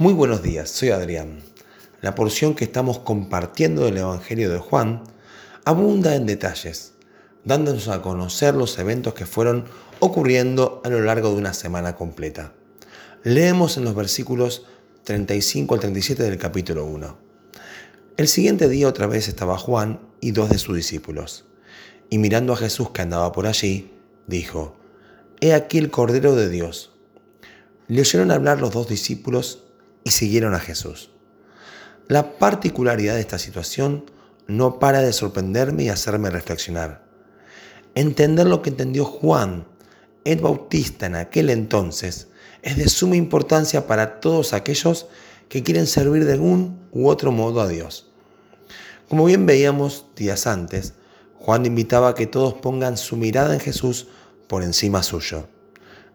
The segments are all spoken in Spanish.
Muy buenos días, soy Adrián. La porción que estamos compartiendo del Evangelio de Juan abunda en detalles, dándonos a conocer los eventos que fueron ocurriendo a lo largo de una semana completa. Leemos en los versículos 35 al 37 del capítulo 1. El siguiente día otra vez estaba Juan y dos de sus discípulos, y mirando a Jesús que andaba por allí, dijo, He aquí el Cordero de Dios. Le oyeron hablar los dos discípulos y siguieron a Jesús. La particularidad de esta situación no para de sorprenderme y hacerme reflexionar. Entender lo que entendió Juan, el Bautista en aquel entonces, es de suma importancia para todos aquellos que quieren servir de un u otro modo a Dios. Como bien veíamos días antes, Juan invitaba a que todos pongan su mirada en Jesús por encima suyo.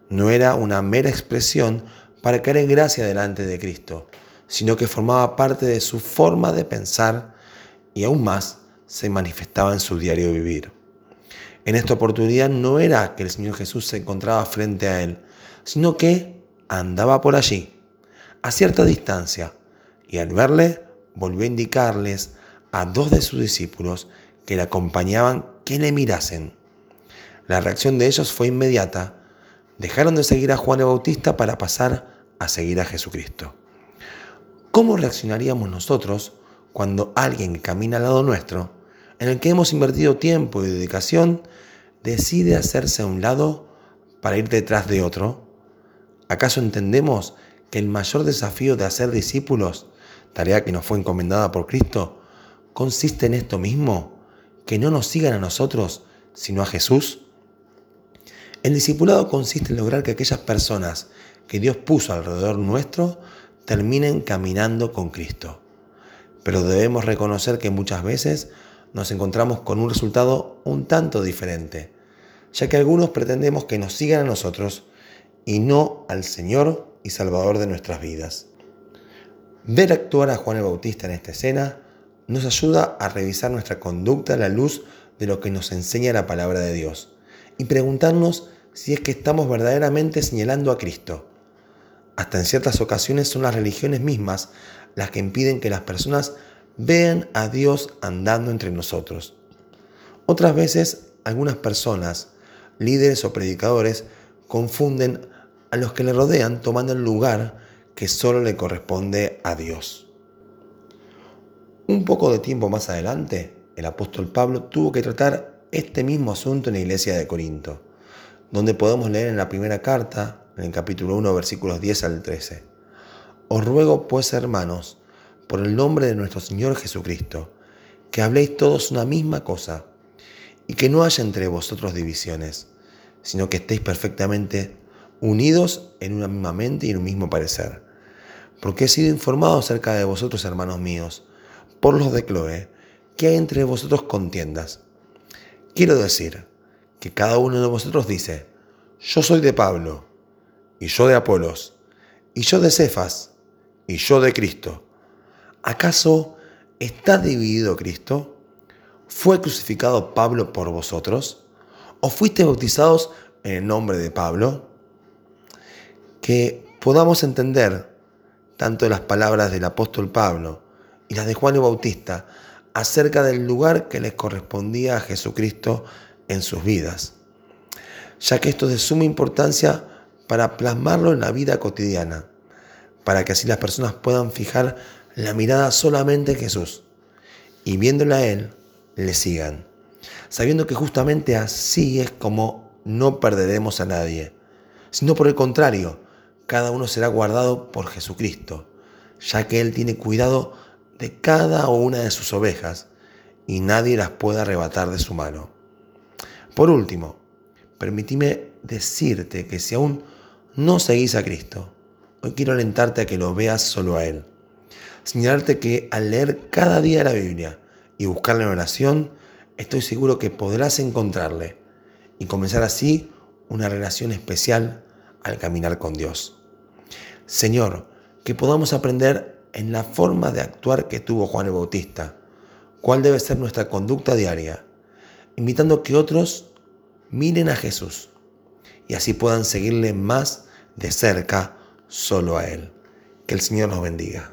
No era una mera expresión para caer en gracia delante de Cristo, sino que formaba parte de su forma de pensar y aún más se manifestaba en su diario vivir. En esta oportunidad no era que el Señor Jesús se encontraba frente a él, sino que andaba por allí, a cierta distancia, y al verle volvió a indicarles a dos de sus discípulos que le acompañaban que le mirasen. La reacción de ellos fue inmediata. Dejaron de seguir a Juan el Bautista para pasar a seguir a Jesucristo. ¿Cómo reaccionaríamos nosotros cuando alguien que camina al lado nuestro, en el que hemos invertido tiempo y dedicación, decide hacerse a un lado para ir detrás de otro? ¿Acaso entendemos que el mayor desafío de hacer discípulos, tarea que nos fue encomendada por Cristo, consiste en esto mismo, que no nos sigan a nosotros, sino a Jesús? El discipulado consiste en lograr que aquellas personas que Dios puso alrededor nuestro terminen caminando con Cristo. Pero debemos reconocer que muchas veces nos encontramos con un resultado un tanto diferente, ya que algunos pretendemos que nos sigan a nosotros y no al Señor y Salvador de nuestras vidas. Ver actuar a Juan el Bautista en esta escena nos ayuda a revisar nuestra conducta a la luz de lo que nos enseña la palabra de Dios y preguntarnos si es que estamos verdaderamente señalando a Cristo. Hasta en ciertas ocasiones son las religiones mismas las que impiden que las personas vean a Dios andando entre nosotros. Otras veces algunas personas, líderes o predicadores, confunden a los que le rodean tomando el lugar que solo le corresponde a Dios. Un poco de tiempo más adelante, el apóstol Pablo tuvo que tratar este mismo asunto en la iglesia de Corinto donde podemos leer en la primera carta, en el capítulo 1, versículos 10 al 13. Os ruego, pues, hermanos, por el nombre de nuestro Señor Jesucristo, que habléis todos una misma cosa, y que no haya entre vosotros divisiones, sino que estéis perfectamente unidos en una misma mente y en un mismo parecer. Porque he sido informado acerca de vosotros, hermanos míos, por los de Chloe, que hay entre vosotros contiendas. Quiero decir, que cada uno de vosotros dice, yo soy de Pablo, y yo de Apolos, y yo de Cefas, y yo de Cristo. ¿Acaso está dividido Cristo? ¿Fue crucificado Pablo por vosotros? ¿O fuiste bautizados en el nombre de Pablo? Que podamos entender tanto las palabras del apóstol Pablo y las de Juan el Bautista acerca del lugar que les correspondía a Jesucristo en sus vidas, ya que esto es de suma importancia para plasmarlo en la vida cotidiana, para que así las personas puedan fijar la mirada solamente en Jesús y viéndole a Él, le sigan, sabiendo que justamente así es como no perderemos a nadie, sino por el contrario, cada uno será guardado por Jesucristo, ya que Él tiene cuidado de cada una de sus ovejas y nadie las puede arrebatar de su mano. Por último, permitime decirte que si aún no seguís a Cristo, hoy quiero alentarte a que lo veas solo a Él. Señalarte que al leer cada día la Biblia y buscarle en oración, estoy seguro que podrás encontrarle y comenzar así una relación especial al caminar con Dios. Señor, que podamos aprender en la forma de actuar que tuvo Juan el Bautista, cuál debe ser nuestra conducta diaria invitando que otros miren a Jesús y así puedan seguirle más de cerca solo a Él. Que el Señor nos bendiga.